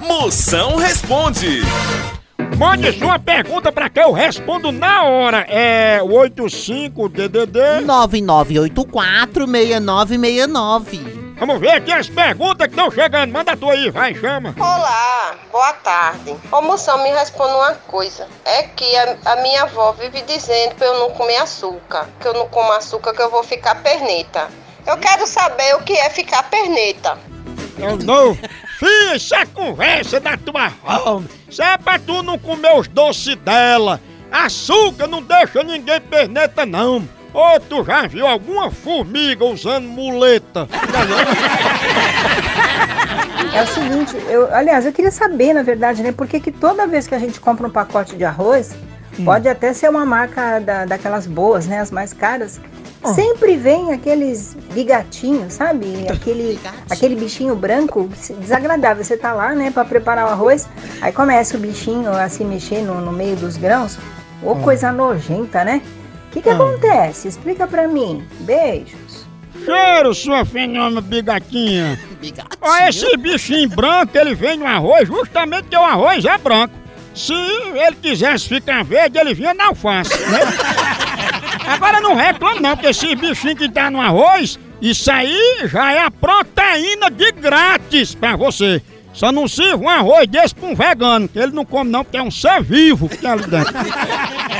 Moção responde. Mande sua pergunta pra que eu respondo na hora. É o 85DDD. 9984-6969. Vamos ver aqui as perguntas que estão chegando. Manda a tua aí, vai, chama. Olá, boa tarde. Ô moção, me responda uma coisa. É que a, a minha avó vive dizendo pra eu não comer açúcar. Que eu não como açúcar, que eu vou ficar perneta. Eu quero saber o que é ficar perneta. Eu não. Isso é conversa da tua avó. Isso é pra tu não comer os doces dela. Açúcar não deixa ninguém perneta, não. Ô, tu já viu alguma formiga usando muleta? É o seguinte, eu, aliás, eu queria saber, na verdade, né, por que que toda vez que a gente compra um pacote de arroz, pode até ser uma marca da, daquelas boas, né, as mais caras, sempre vem aqueles bigatinhos, sabe? Aquele, aquele bichinho branco desagradável. Você tá lá, né, pra preparar o arroz, aí começa o bichinho a se mexer no, no meio dos grãos. Ô, coisa nojenta, né? O que que acontece? Explica pra mim. Beijos. Cheiro, sua fenômeno bigatinha. Bigatinho. Olha, esse bichinho branco, ele vem no arroz justamente porque o arroz é branco. Se ele quisesse ficar verde, ele vinha na alface, né? Agora não reclame não, porque esse bichinho que tá no arroz, isso aí já é a proteína de grátis pra você. Só não sirva um arroz desse pra um vegano, que ele não come não, porque é um ser vivo que tem ali dentro.